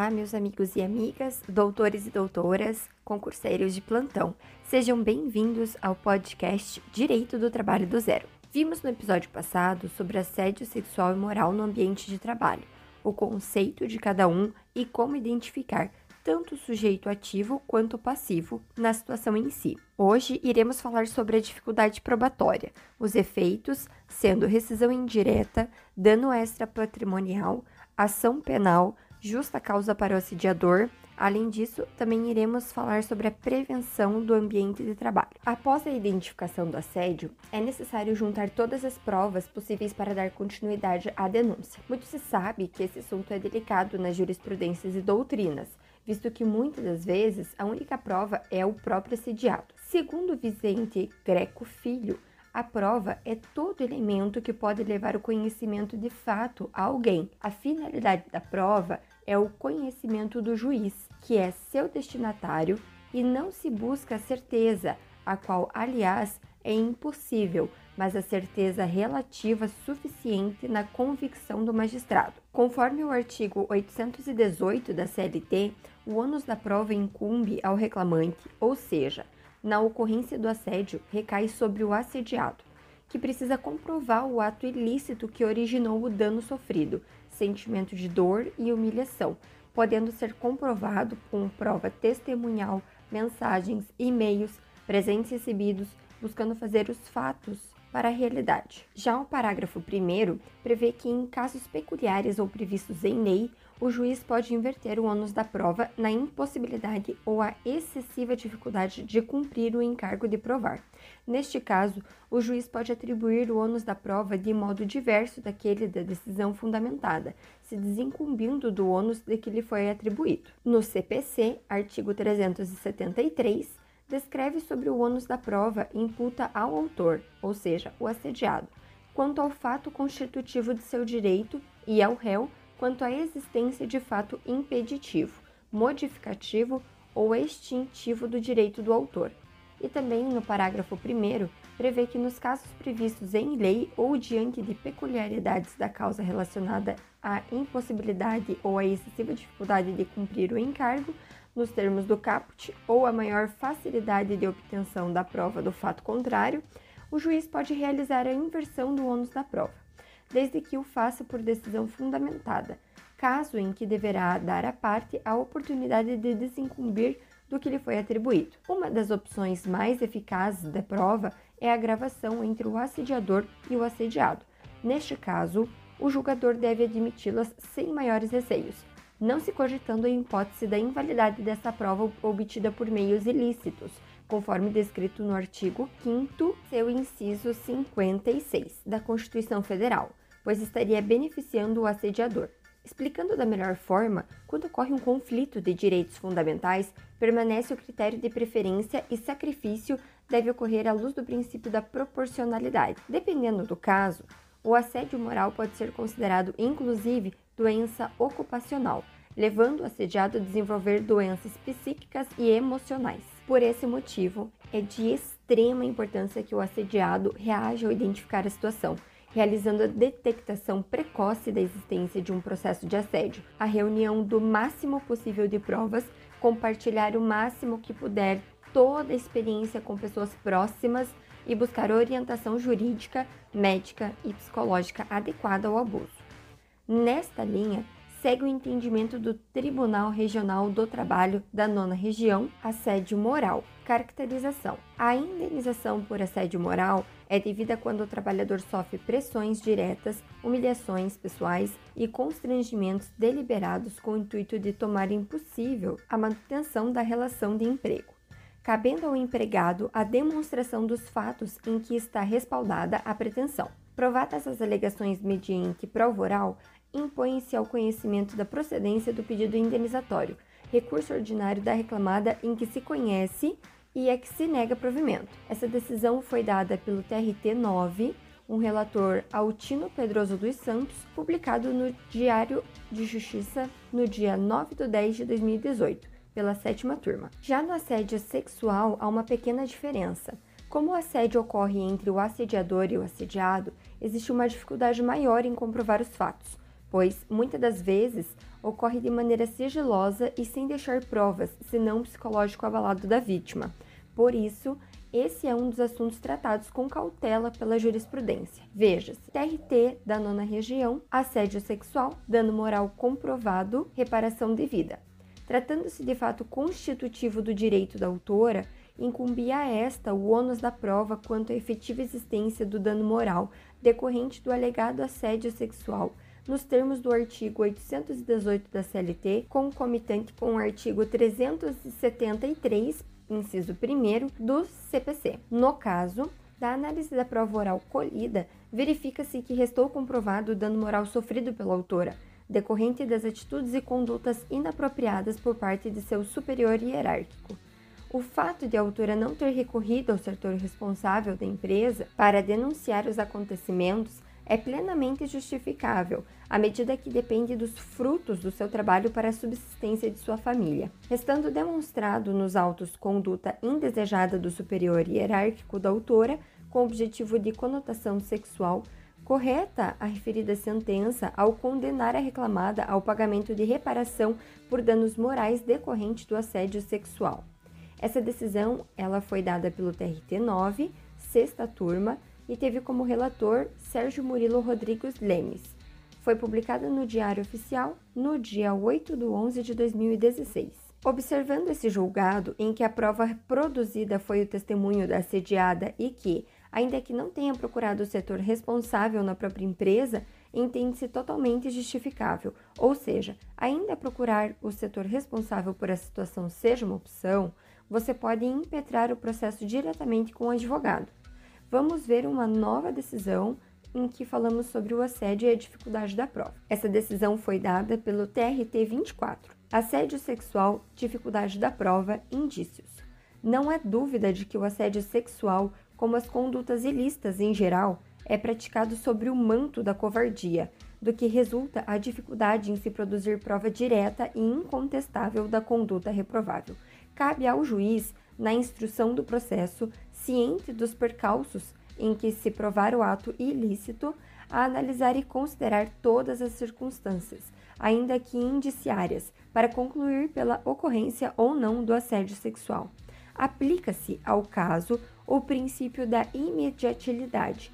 Olá, meus amigos e amigas, doutores e doutoras, concurseiros de plantão. Sejam bem-vindos ao podcast Direito do Trabalho do Zero. Vimos no episódio passado sobre assédio sexual e moral no ambiente de trabalho, o conceito de cada um e como identificar tanto o sujeito ativo quanto o passivo na situação em si. Hoje iremos falar sobre a dificuldade probatória, os efeitos, sendo rescisão indireta, dano extra patrimonial, ação penal, justa causa para o assediador. Além disso, também iremos falar sobre a prevenção do ambiente de trabalho. Após a identificação do assédio, é necessário juntar todas as provas possíveis para dar continuidade à denúncia. Muito se sabe que esse assunto é delicado nas jurisprudências e doutrinas, visto que muitas das vezes a única prova é o próprio assediado. Segundo Vicente Greco Filho, a prova é todo elemento que pode levar o conhecimento de fato a alguém. A finalidade da prova é o conhecimento do juiz, que é seu destinatário, e não se busca a certeza, a qual, aliás, é impossível, mas a certeza relativa suficiente na convicção do magistrado. Conforme o artigo 818 da CLT, o ônus da prova incumbe ao reclamante, ou seja, na ocorrência do assédio recai sobre o assediado, que precisa comprovar o ato ilícito que originou o dano sofrido, sentimento de dor e humilhação, podendo ser comprovado com prova testemunhal, mensagens, e-mails, presentes recebidos, buscando fazer os fatos para a realidade. Já o parágrafo 1 prevê que, em casos peculiares ou previstos em lei, o juiz pode inverter o ônus da prova na impossibilidade ou a excessiva dificuldade de cumprir o encargo de provar. Neste caso, o juiz pode atribuir o ônus da prova de modo diverso daquele da decisão fundamentada, se desincumbindo do ônus de que lhe foi atribuído. No CPC, artigo 373, descreve sobre o ônus da prova imputa ao autor, ou seja, o assediado, quanto ao fato constitutivo de seu direito e ao réu quanto à existência de fato impeditivo, modificativo ou extintivo do direito do autor. E também no parágrafo 1 prevê que nos casos previstos em lei ou diante de peculiaridades da causa relacionada à impossibilidade ou à excessiva dificuldade de cumprir o encargo, nos termos do caput, ou a maior facilidade de obtenção da prova do fato contrário, o juiz pode realizar a inversão do ônus da prova desde que o faça por decisão fundamentada, caso em que deverá dar à parte a oportunidade de desincumbir do que lhe foi atribuído. Uma das opções mais eficazes da prova é a gravação entre o assediador e o assediado. Neste caso, o julgador deve admiti-las sem maiores receios, não se cogitando a hipótese da invalidade dessa prova obtida por meios ilícitos, conforme descrito no artigo 5 seu inciso 56 da Constituição Federal pois estaria beneficiando o assediador. Explicando da melhor forma, quando ocorre um conflito de direitos fundamentais, permanece o critério de preferência e sacrifício deve ocorrer à luz do princípio da proporcionalidade. Dependendo do caso, o assédio moral pode ser considerado inclusive doença ocupacional, levando o assediado a desenvolver doenças psíquicas e emocionais. Por esse motivo, é de extrema importância que o assediado reaja ao identificar a situação realizando a detectação precoce da existência de um processo de assédio, a reunião do máximo possível de provas, compartilhar o máximo que puder toda a experiência com pessoas próximas e buscar orientação jurídica, médica e psicológica adequada ao abuso. Nesta linha, segue o entendimento do Tribunal Regional do Trabalho da Nona Região, assédio moral. Caracterização: A indenização por assédio moral é devida quando o trabalhador sofre pressões diretas, humilhações pessoais e constrangimentos deliberados com o intuito de tomar impossível a manutenção da relação de emprego. Cabendo ao empregado a demonstração dos fatos em que está respaldada a pretensão. Provadas as alegações mediante prova oral, impõe-se ao conhecimento da procedência do pedido indenizatório, recurso ordinário da reclamada em que se conhece e é que se nega provimento. Essa decisão foi dada pelo TRT 9, um relator Altino Pedroso dos Santos, publicado no Diário de Justiça no dia 9 de 10 de 2018, pela sétima turma. Já no assédio sexual, há uma pequena diferença. Como o assédio ocorre entre o assediador e o assediado, existe uma dificuldade maior em comprovar os fatos pois muitas das vezes ocorre de maneira sigilosa e sem deixar provas, senão psicológico abalado da vítima. Por isso, esse é um dos assuntos tratados com cautela pela jurisprudência. Veja-se: TRT da nona região, assédio sexual, dano moral comprovado, reparação devida. Tratando-se de fato constitutivo do direito da autora, incumbia a esta o ônus da prova quanto à efetiva existência do dano moral decorrente do alegado assédio sexual, nos termos do artigo 818 da CLT, concomitante com o artigo 373, inciso 1 do CPC. No caso, da análise da prova oral colhida, verifica-se que restou comprovado o dano moral sofrido pela autora, decorrente das atitudes e condutas inapropriadas por parte de seu superior hierárquico. O fato de a autora não ter recorrido ao setor responsável da empresa para denunciar os acontecimentos é plenamente justificável, à medida que depende dos frutos do seu trabalho para a subsistência de sua família, restando demonstrado nos autos conduta indesejada do superior hierárquico da autora com objetivo de conotação sexual correta a referida sentença ao condenar a reclamada ao pagamento de reparação por danos morais decorrentes do assédio sexual. Essa decisão ela foi dada pelo TRT 9, sexta turma, e teve como relator Sérgio Murilo Rodrigues Lemes. Foi publicada no Diário Oficial no dia 8 de 11 de 2016. Observando esse julgado, em que a prova produzida foi o testemunho da assediada e que, ainda que não tenha procurado o setor responsável na própria empresa, entende-se totalmente justificável, ou seja, ainda procurar o setor responsável por a situação seja uma opção, você pode impetrar o processo diretamente com o advogado. Vamos ver uma nova decisão em que falamos sobre o assédio e a dificuldade da prova. Essa decisão foi dada pelo TRT 24. Assédio sexual, dificuldade da prova, indícios. Não há dúvida de que o assédio sexual como as condutas ilícitas em geral, é praticado sobre o manto da covardia, do que resulta a dificuldade em se produzir prova direta e incontestável da conduta reprovável. Cabe ao juiz, na instrução do processo, ciente dos percalços em que se provar o ato ilícito, a analisar e considerar todas as circunstâncias, ainda que indiciárias, para concluir pela ocorrência ou não do assédio sexual. Aplica-se ao caso o princípio da imediatilidade.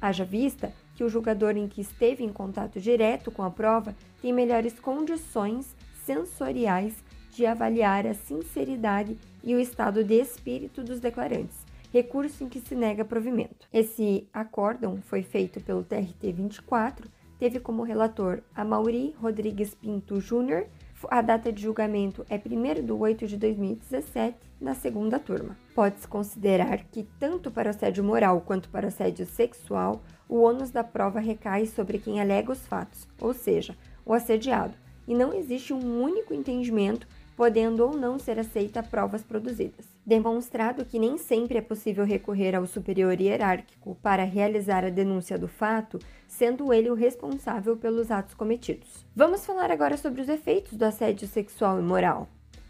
Haja vista que o julgador em que esteve em contato direto com a prova tem melhores condições sensoriais de avaliar a sinceridade e o estado de espírito dos declarantes, recurso em que se nega provimento. Esse acórdão foi feito pelo TRT 24, teve como relator a Mauri Rodrigues Pinto Júnior, a data de julgamento é 1 de 8 de 2017, na segunda turma. Pode-se considerar que, tanto para o assédio moral quanto para o assédio sexual, o ônus da prova recai sobre quem alega os fatos, ou seja, o assediado, e não existe um único entendimento podendo ou não ser aceita provas produzidas. Demonstrado que nem sempre é possível recorrer ao superior hierárquico para realizar a denúncia do fato, sendo ele o responsável pelos atos cometidos. Vamos falar agora sobre os efeitos do assédio sexual e moral.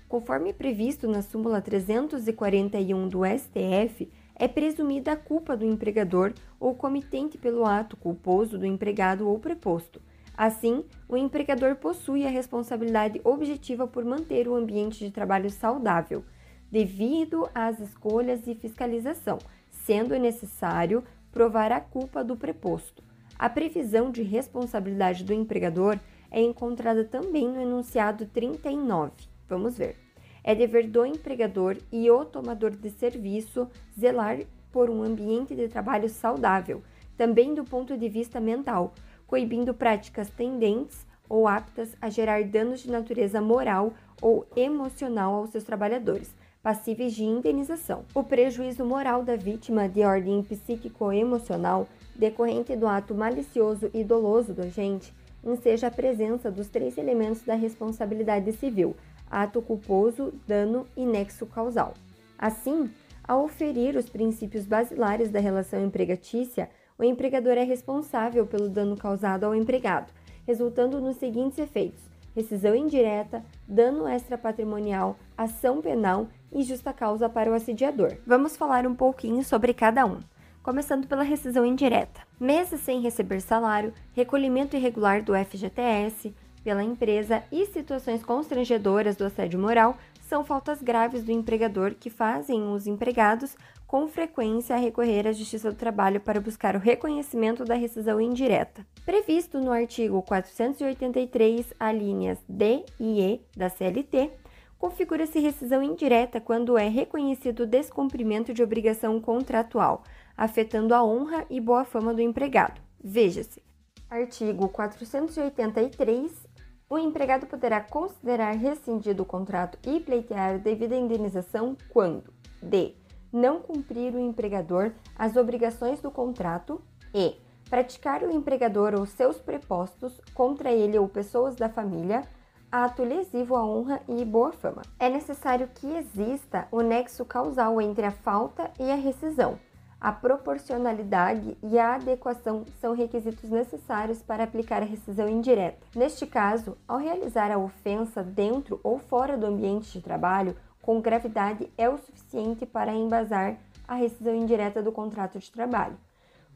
Conforme previsto na súmula 341 do STF, é presumida a culpa do empregador ou comitente pelo ato culposo do empregado ou preposto Assim, o empregador possui a responsabilidade objetiva por manter o ambiente de trabalho saudável, devido às escolhas e fiscalização, sendo necessário provar a culpa do preposto. A previsão de responsabilidade do empregador é encontrada também no enunciado 39. Vamos ver. É dever do empregador e o tomador de serviço zelar por um ambiente de trabalho saudável, também do ponto de vista mental, coibindo práticas tendentes ou aptas a gerar danos de natureza moral ou emocional aos seus trabalhadores, passíveis de indenização. O prejuízo moral da vítima de ordem psíquico-emocional decorrente do ato malicioso e doloso do agente enseja a presença dos três elementos da responsabilidade civil: ato culposo, dano e nexo causal. Assim, ao oferir os princípios basilares da relação empregatícia, o empregador é responsável pelo dano causado ao empregado, resultando nos seguintes efeitos: rescisão indireta, dano extrapatrimonial, ação penal e justa causa para o assediador. Vamos falar um pouquinho sobre cada um, começando pela rescisão indireta. Meses sem receber salário, recolhimento irregular do FGTS pela empresa e situações constrangedoras do assédio moral são faltas graves do empregador que fazem os empregados com frequência recorrer à Justiça do Trabalho para buscar o reconhecimento da rescisão indireta. Previsto no artigo 483, alíneas D e E da CLT, configura-se rescisão indireta quando é reconhecido o descumprimento de obrigação contratual, afetando a honra e boa fama do empregado. Veja-se. Artigo 483 o empregado poderá considerar rescindido o contrato e pleitear devida indenização quando d. não cumprir o empregador as obrigações do contrato e praticar o empregador ou seus prepostos contra ele ou pessoas da família ato lesivo à honra e boa fama. É necessário que exista o nexo causal entre a falta e a rescisão a proporcionalidade e a adequação são requisitos necessários para aplicar a rescisão indireta. Neste caso, ao realizar a ofensa dentro ou fora do ambiente de trabalho, com gravidade é o suficiente para embasar a rescisão indireta do contrato de trabalho.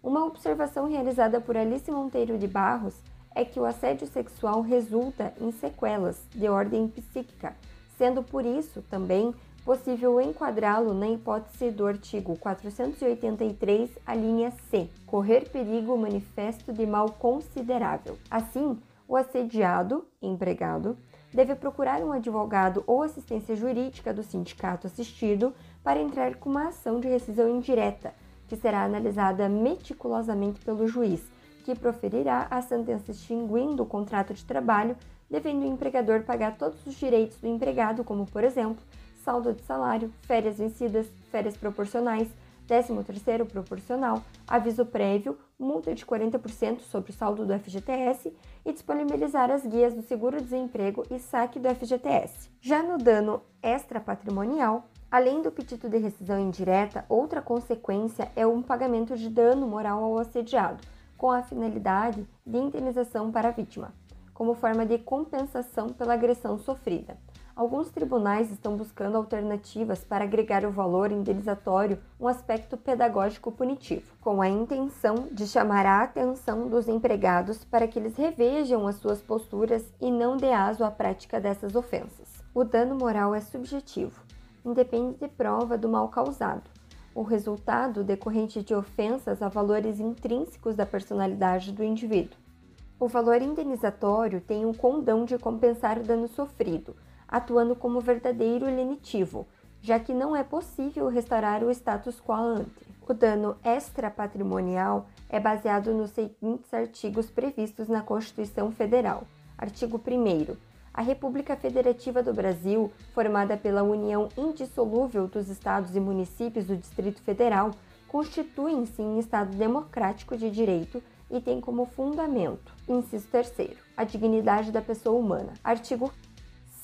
Uma observação realizada por Alice Monteiro de Barros é que o assédio sexual resulta em sequelas de ordem psíquica, sendo por isso também possível enquadrá-lo na hipótese do artigo 483, a linha C, correr perigo manifesto de mal considerável. Assim, o assediado, empregado, deve procurar um advogado ou assistência jurídica do sindicato assistido para entrar com uma ação de rescisão indireta, que será analisada meticulosamente pelo juiz, que proferirá a sentença extinguindo o contrato de trabalho, devendo o empregador pagar todos os direitos do empregado, como, por exemplo, saldo de salário, férias vencidas, férias proporcionais, 13º proporcional, aviso prévio, multa de 40% sobre o saldo do FGTS e disponibilizar as guias do seguro-desemprego e saque do FGTS. Já no dano extrapatrimonial, além do pedido de rescisão indireta, outra consequência é um pagamento de dano moral ao assediado, com a finalidade de indenização para a vítima, como forma de compensação pela agressão sofrida. Alguns tribunais estão buscando alternativas para agregar ao valor indenizatório um aspecto pedagógico punitivo, com a intenção de chamar a atenção dos empregados para que eles revejam as suas posturas e não dê aso à prática dessas ofensas. O dano moral é subjetivo, independe de prova do mal causado. O resultado decorrente de ofensas a valores intrínsecos da personalidade do indivíduo. O valor indenizatório tem o condão de compensar o dano sofrido atuando como verdadeiro lenitivo, já que não é possível restaurar o status quo ante. O dano extrapatrimonial é baseado nos seguintes artigos previstos na Constituição Federal. Artigo 1 a República Federativa do Brasil, formada pela união indissolúvel dos estados e municípios do Distrito Federal, constituem-se em Estado democrático de direito e tem como fundamento, inciso 3 a dignidade da pessoa humana. Artigo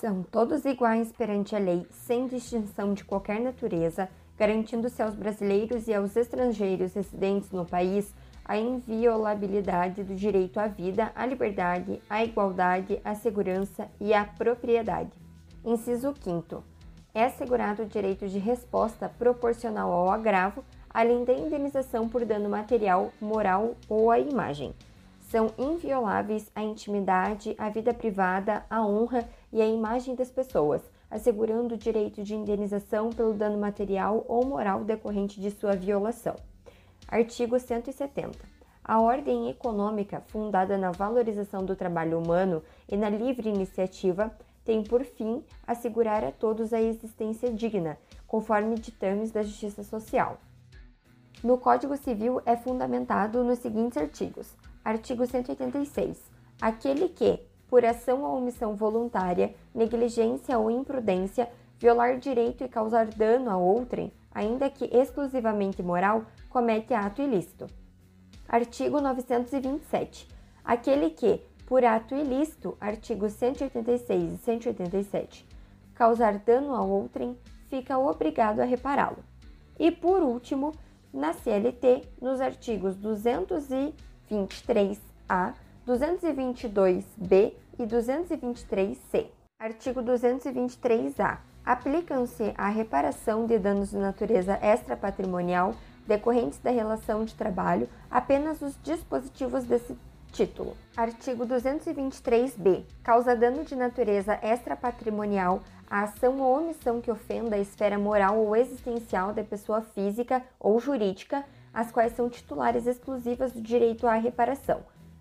são todos iguais perante a lei, sem distinção de qualquer natureza, garantindo-se aos brasileiros e aos estrangeiros residentes no país a inviolabilidade do direito à vida, à liberdade, à igualdade, à segurança e à propriedade. Inciso 5. É assegurado o direito de resposta proporcional ao agravo, além da indenização por dano material, moral ou à imagem são invioláveis a intimidade, a vida privada, a honra e a imagem das pessoas, assegurando o direito de indenização pelo dano material ou moral decorrente de sua violação. Artigo 170. A ordem econômica, fundada na valorização do trabalho humano e na livre iniciativa, tem por fim assegurar a todos a existência digna, conforme ditames da justiça social. No Código Civil é fundamentado nos seguintes artigos: Artigo 186. Aquele que, por ação ou omissão voluntária, negligência ou imprudência, violar direito e causar dano a outrem, ainda que exclusivamente moral, comete ato ilícito. Artigo 927. Aquele que, por ato ilícito, artigos 186 e 187, causar dano a outrem, fica obrigado a repará-lo. E por último, na CLT, nos artigos 200 e 223A, 222B e 223C. Artigo 223A. Aplicam-se à reparação de danos de natureza extrapatrimonial decorrentes da relação de trabalho, apenas os dispositivos desse título. Artigo 223b. Causa dano de natureza extrapatrimonial a ação ou omissão que ofenda a esfera moral ou existencial da pessoa física ou jurídica, as quais são titulares exclusivas do direito à reparação.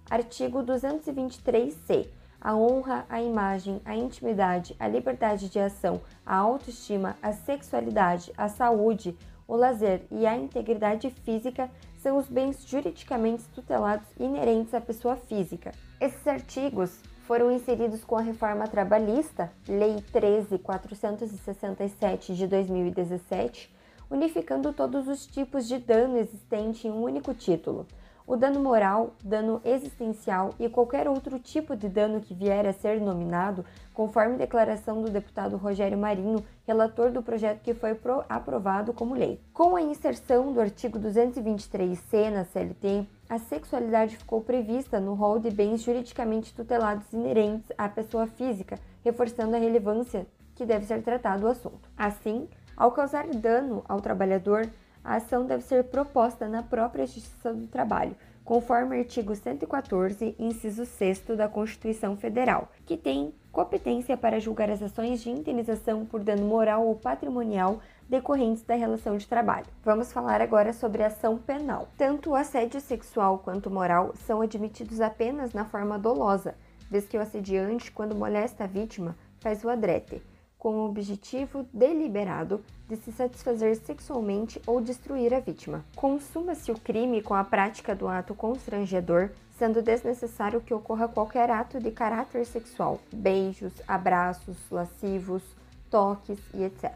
Artigo 223c. A honra, a imagem, a intimidade, a liberdade de ação, a autoestima, a sexualidade, a saúde, o lazer e a integridade física são os bens juridicamente tutelados inerentes à pessoa física. Esses artigos foram inseridos com a reforma trabalhista, Lei 13467 de 2017, unificando todos os tipos de dano existente em um único título o dano moral, dano existencial e qualquer outro tipo de dano que vier a ser nominado, conforme declaração do deputado Rogério Marinho, relator do projeto que foi aprovado como lei. Com a inserção do artigo 223C na CLT, a sexualidade ficou prevista no rol de bens juridicamente tutelados inerentes à pessoa física, reforçando a relevância que deve ser tratado o assunto. Assim, ao causar dano ao trabalhador, a ação deve ser proposta na própria Justiça do Trabalho, conforme artigo 114, inciso 6 da Constituição Federal, que tem competência para julgar as ações de indenização por dano moral ou patrimonial decorrentes da relação de trabalho. Vamos falar agora sobre ação penal. Tanto o assédio sexual quanto moral são admitidos apenas na forma dolosa, vez que o assediante, quando molesta a vítima, faz o adrete com o objetivo deliberado de se satisfazer sexualmente ou destruir a vítima. Consuma-se o crime com a prática do ato constrangedor, sendo desnecessário que ocorra qualquer ato de caráter sexual, beijos, abraços, lascivos, toques e etc.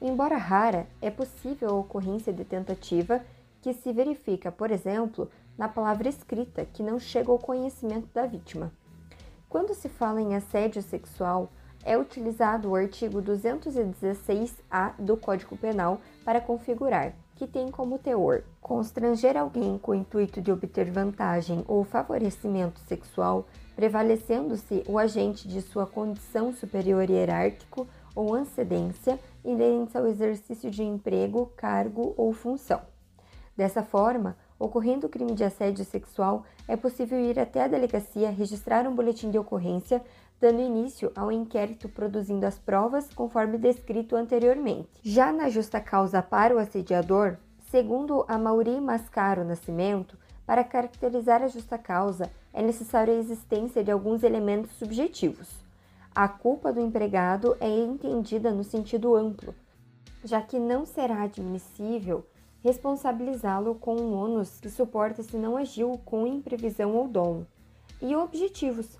Embora rara, é possível a ocorrência de tentativa que se verifica, por exemplo, na palavra escrita que não chega ao conhecimento da vítima. Quando se fala em assédio sexual, é utilizado o artigo 216-A do Código Penal para configurar, que tem como teor constranger alguém com o intuito de obter vantagem ou favorecimento sexual, prevalecendo-se o agente de sua condição superior hierárquico ou antecedência inerentes ao exercício de emprego, cargo ou função. Dessa forma, ocorrendo o crime de assédio sexual, é possível ir até a delegacia registrar um boletim de ocorrência dando início ao inquérito produzindo as provas conforme descrito anteriormente. Já na justa causa para o assediador, segundo a Mauri Mascaro Nascimento, para caracterizar a justa causa é necessária a existência de alguns elementos subjetivos. A culpa do empregado é entendida no sentido amplo, já que não será admissível responsabilizá-lo com um ônus que suporta se não agiu com imprevisão ou dolo, e objetivos,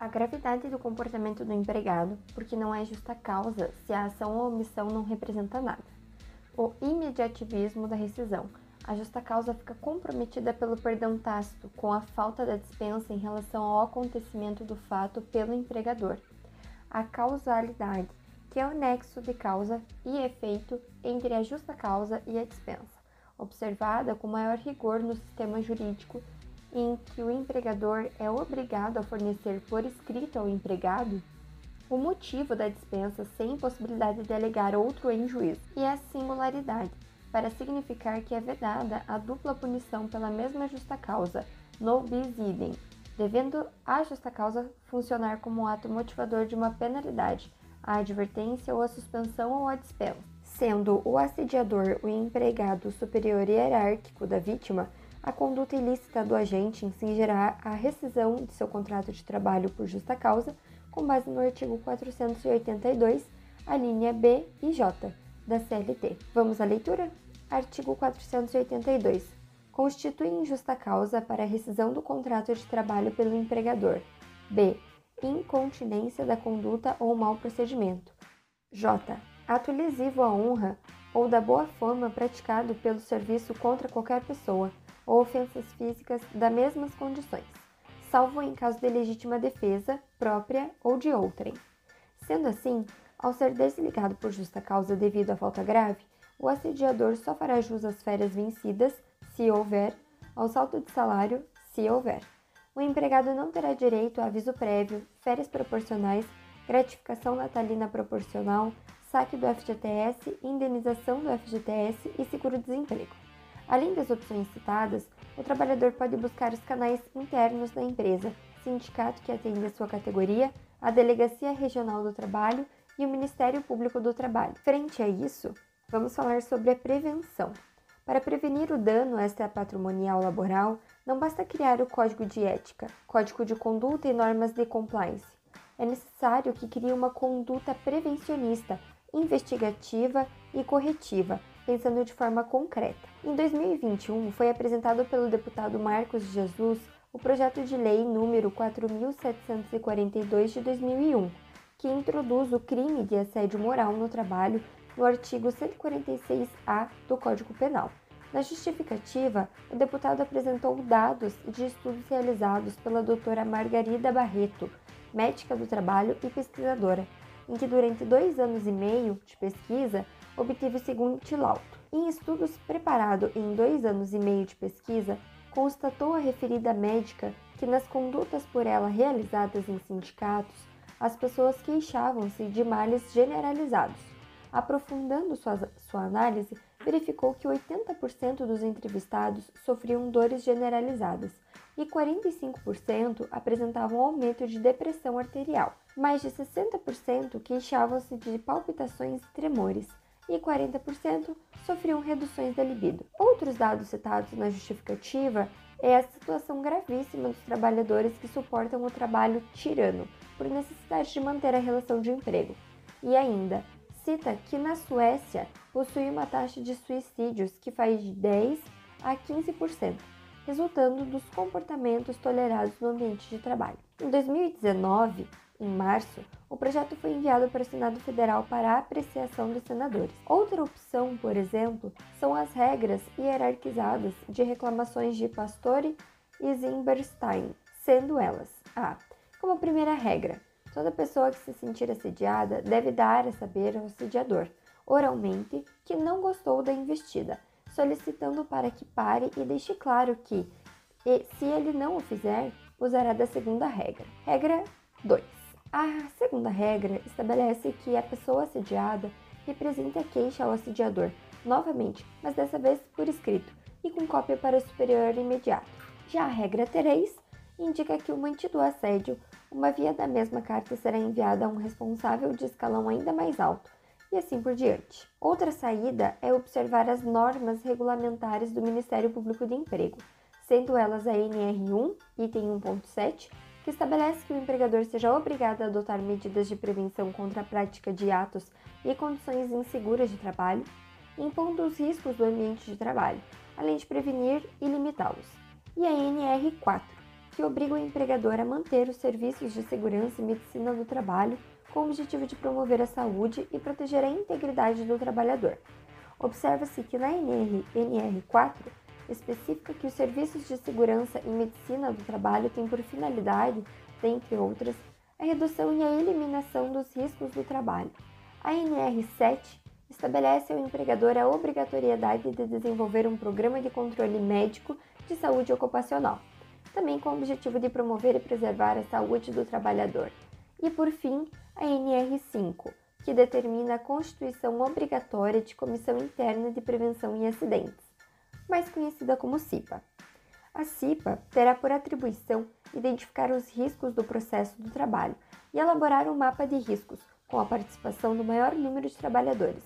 a gravidade do comportamento do empregado, porque não é justa causa se a ação ou omissão não representa nada. O imediativismo da rescisão. A justa causa fica comprometida pelo perdão tácito, com a falta da dispensa em relação ao acontecimento do fato pelo empregador. A causalidade, que é o nexo de causa e efeito entre a justa causa e a dispensa, observada com maior rigor no sistema jurídico em que o empregador é obrigado a fornecer por escrito ao empregado o motivo da dispensa sem possibilidade de alegar outro em juízo, e a singularidade, para significar que é vedada a dupla punição pela mesma justa causa, no bis idem, devendo a justa causa funcionar como ato motivador de uma penalidade, a advertência ou a suspensão ou a dispensa. Sendo o assediador o empregado superior hierárquico da vítima, a conduta ilícita do agente incidirá a rescisão de seu contrato de trabalho por justa causa, com base no artigo 482, a linha B e J da CLT. Vamos à leitura? Artigo 482. Constitui injusta causa para a rescisão do contrato de trabalho pelo empregador. B. Incontinência da conduta ou mau procedimento. J. Ato lesivo à honra ou da boa fama praticado pelo serviço contra qualquer pessoa, ou ofensas físicas das mesmas condições, salvo em caso de legítima defesa própria ou de outrem. Sendo assim, ao ser desligado por justa causa devido à falta grave, o assediador só fará jus às férias vencidas, se houver, ao salto de salário, se houver. O empregado não terá direito a aviso prévio, férias proporcionais, gratificação natalina proporcional, saque do FGTS, indenização do FGTS e seguro-desemprego. Além das opções citadas, o trabalhador pode buscar os canais internos da empresa, sindicato que atende a sua categoria, a Delegacia Regional do Trabalho e o Ministério Público do Trabalho. Frente a isso, vamos falar sobre a prevenção. Para prevenir o dano extrapatrimonial laboral, não basta criar o código de ética, código de conduta e normas de compliance. É necessário que crie uma conduta prevencionista, investigativa e corretiva, pensando de forma concreta. Em 2021, foi apresentado pelo deputado Marcos Jesus o projeto de lei número 4742 de 2001, que introduz o crime de assédio moral no trabalho no artigo 146-A do Código Penal. Na justificativa, o deputado apresentou dados de estudos realizados pela doutora Margarida Barreto, médica do trabalho e pesquisadora, em que durante dois anos e meio de pesquisa obteve o seguinte laudo. Em estudos preparado em dois anos e meio de pesquisa, constatou a referida médica que nas condutas por ela realizadas em sindicatos, as pessoas queixavam-se de males generalizados. Aprofundando sua, sua análise, verificou que 80% dos entrevistados sofriam dores generalizadas e 45% apresentavam aumento de depressão arterial. Mais de 60% queixavam-se de palpitações e tremores e 40% sofriam reduções da libido. Outros dados citados na justificativa é a situação gravíssima dos trabalhadores que suportam o trabalho tirano por necessidade de manter a relação de emprego. E ainda, cita que na Suécia possui uma taxa de suicídios que faz de 10 a 15%, resultando dos comportamentos tolerados no ambiente de trabalho. Em 2019, em março, o projeto foi enviado para o Senado Federal para apreciação dos senadores. Outra opção, por exemplo, são as regras hierarquizadas de reclamações de Pastore e Zimberstein, sendo elas: a. Como primeira regra, toda pessoa que se sentir assediada deve dar a saber ao assediador, oralmente, que não gostou da investida, solicitando para que pare e deixe claro que, e, se ele não o fizer, usará da segunda regra. Regra 2. A segunda regra estabelece que a pessoa assediada representa a queixa ao assediador, novamente, mas dessa vez por escrito e com cópia para o superior imediato. Já a regra 3 indica que o mantido assédio, uma via da mesma carta será enviada a um responsável de escalão ainda mais alto, e assim por diante. Outra saída é observar as normas regulamentares do Ministério Público de Emprego, sendo elas a NR1, item 1.7, que estabelece que o empregador seja obrigado a adotar medidas de prevenção contra a prática de atos e condições inseguras de trabalho, impondo os riscos do ambiente de trabalho, além de prevenir e limitá-los. E a NR4, que obriga o empregador a manter os serviços de segurança e medicina do trabalho com o objetivo de promover a saúde e proteger a integridade do trabalhador. Observa-se que na NR, NR4 específica que os serviços de segurança e medicina do trabalho têm por finalidade, dentre outras, a redução e a eliminação dos riscos do trabalho. A NR7 estabelece ao empregador a obrigatoriedade de desenvolver um programa de controle médico de saúde ocupacional, também com o objetivo de promover e preservar a saúde do trabalhador. E, por fim, a NR5, que determina a constituição obrigatória de Comissão Interna de Prevenção em Acidentes mais conhecida como CIPA. A CIPA terá por atribuição identificar os riscos do processo do trabalho e elaborar um mapa de riscos com a participação do maior número de trabalhadores,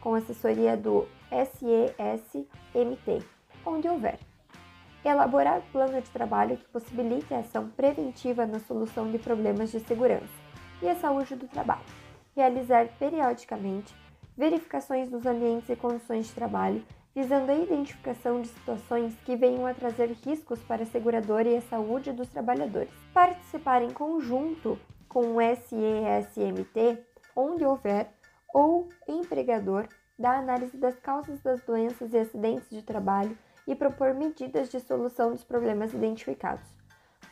com assessoria do SESMT, onde houver. Elaborar plano de trabalho que possibilite a ação preventiva na solução de problemas de segurança e a saúde do trabalho. Realizar periodicamente verificações dos ambientes e condições de trabalho visando a identificação de situações que venham a trazer riscos para a seguradora e a saúde dos trabalhadores. Participar em conjunto com o SESMT, onde houver, ou empregador, da análise das causas das doenças e acidentes de trabalho e propor medidas de solução dos problemas identificados.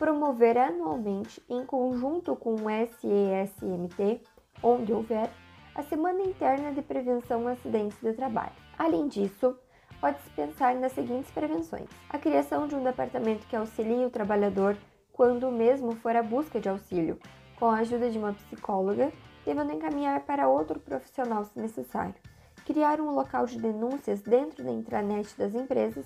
Promover anualmente, em conjunto com o SESMT, onde houver, a Semana Interna de Prevenção a Acidentes de Trabalho. Além disso, pode-se pensar nas seguintes prevenções: a criação de um departamento que auxilie o trabalhador quando o mesmo for à busca de auxílio, com a ajuda de uma psicóloga, devendo encaminhar para outro profissional se necessário. Criar um local de denúncias dentro da intranet das empresas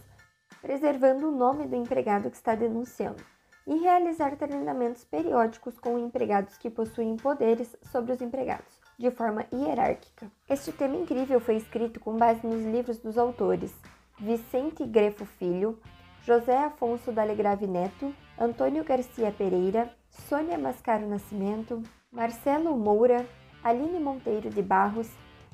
preservando o nome do empregado que está denunciando, e realizar treinamentos periódicos com empregados que possuem poderes sobre os empregados, de forma hierárquica. Este tema incrível foi escrito com base nos livros dos autores Vicente Grefo Filho, José Afonso Dalegrave Neto, Antônio Garcia Pereira, Sônia Mascaro Nascimento, Marcelo Moura, Aline Monteiro de Barros,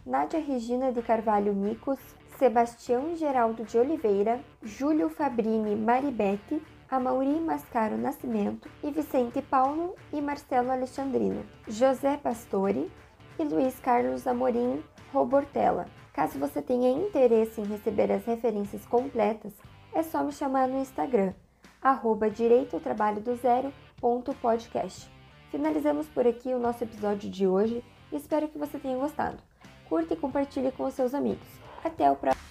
Nádia Regina de Carvalho Nicos, Sebastião Geraldo de Oliveira, Júlio Fabrini Maribete, Amauri Mascaro Nascimento e Vicente Paulo e Marcelo Alexandrino, José Pastore e Luiz Carlos Amorim Robortella. Caso você tenha interesse em receber as referências completas, é só me chamar no Instagram, arroba direitotrabalhodozero.podcast. Finalizamos por aqui o nosso episódio de hoje e espero que você tenha gostado. Curta e compartilhe com os seus amigos. Até o próximo